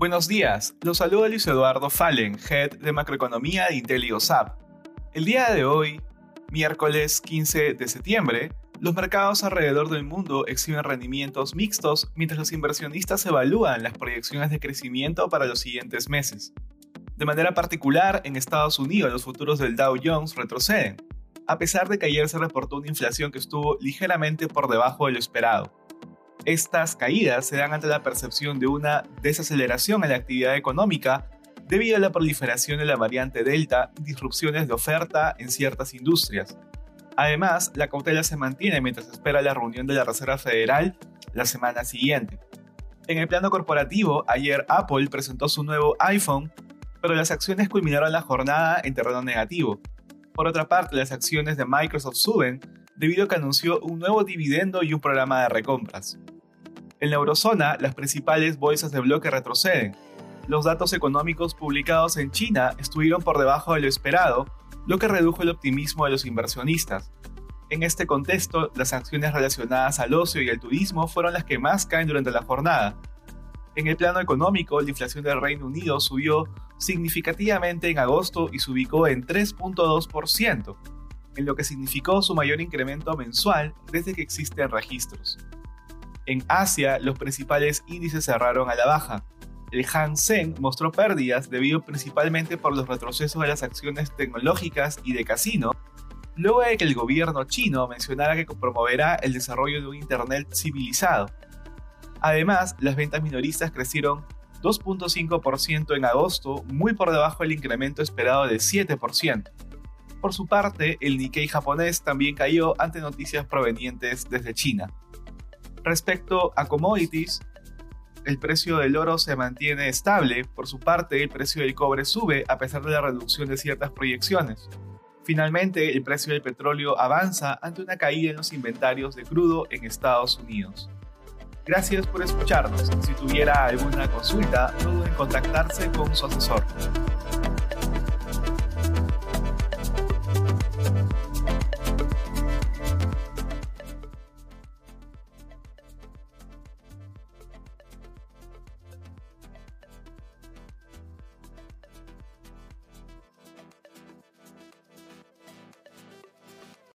Buenos días, los saluda Luis Eduardo Fallen, Head de Macroeconomía de IntelioSAP. El día de hoy, miércoles 15 de septiembre, los mercados alrededor del mundo exhiben rendimientos mixtos mientras los inversionistas evalúan las proyecciones de crecimiento para los siguientes meses. De manera particular, en Estados Unidos los futuros del Dow Jones retroceden, a pesar de que ayer se reportó una inflación que estuvo ligeramente por debajo de lo esperado. Estas caídas se dan ante la percepción de una desaceleración en la actividad económica debido a la proliferación de la variante Delta y disrupciones de oferta en ciertas industrias. Además, la cautela se mantiene mientras espera la reunión de la Reserva Federal la semana siguiente. En el plano corporativo, ayer Apple presentó su nuevo iPhone, pero las acciones culminaron la jornada en terreno negativo. Por otra parte, las acciones de Microsoft suben debido a que anunció un nuevo dividendo y un programa de recompras. En la eurozona, las principales bolsas de bloque retroceden. Los datos económicos publicados en China estuvieron por debajo de lo esperado, lo que redujo el optimismo de los inversionistas. En este contexto, las acciones relacionadas al ocio y al turismo fueron las que más caen durante la jornada. En el plano económico, la inflación del Reino Unido subió significativamente en agosto y se ubicó en 3.2%, en lo que significó su mayor incremento mensual desde que existen registros. En Asia, los principales índices cerraron a la baja. El Hang Seng mostró pérdidas debido principalmente por los retrocesos de las acciones tecnológicas y de casino, luego de que el gobierno chino mencionara que promoverá el desarrollo de un Internet civilizado. Además, las ventas minoristas crecieron 2.5% en agosto, muy por debajo del incremento esperado de 7%. Por su parte, el Nikkei japonés también cayó ante noticias provenientes desde China. Respecto a commodities, el precio del oro se mantiene estable, por su parte el precio del cobre sube a pesar de la reducción de ciertas proyecciones. Finalmente, el precio del petróleo avanza ante una caída en los inventarios de crudo en Estados Unidos. Gracias por escucharnos. Si tuviera alguna consulta, no duden en contactarse con su asesor.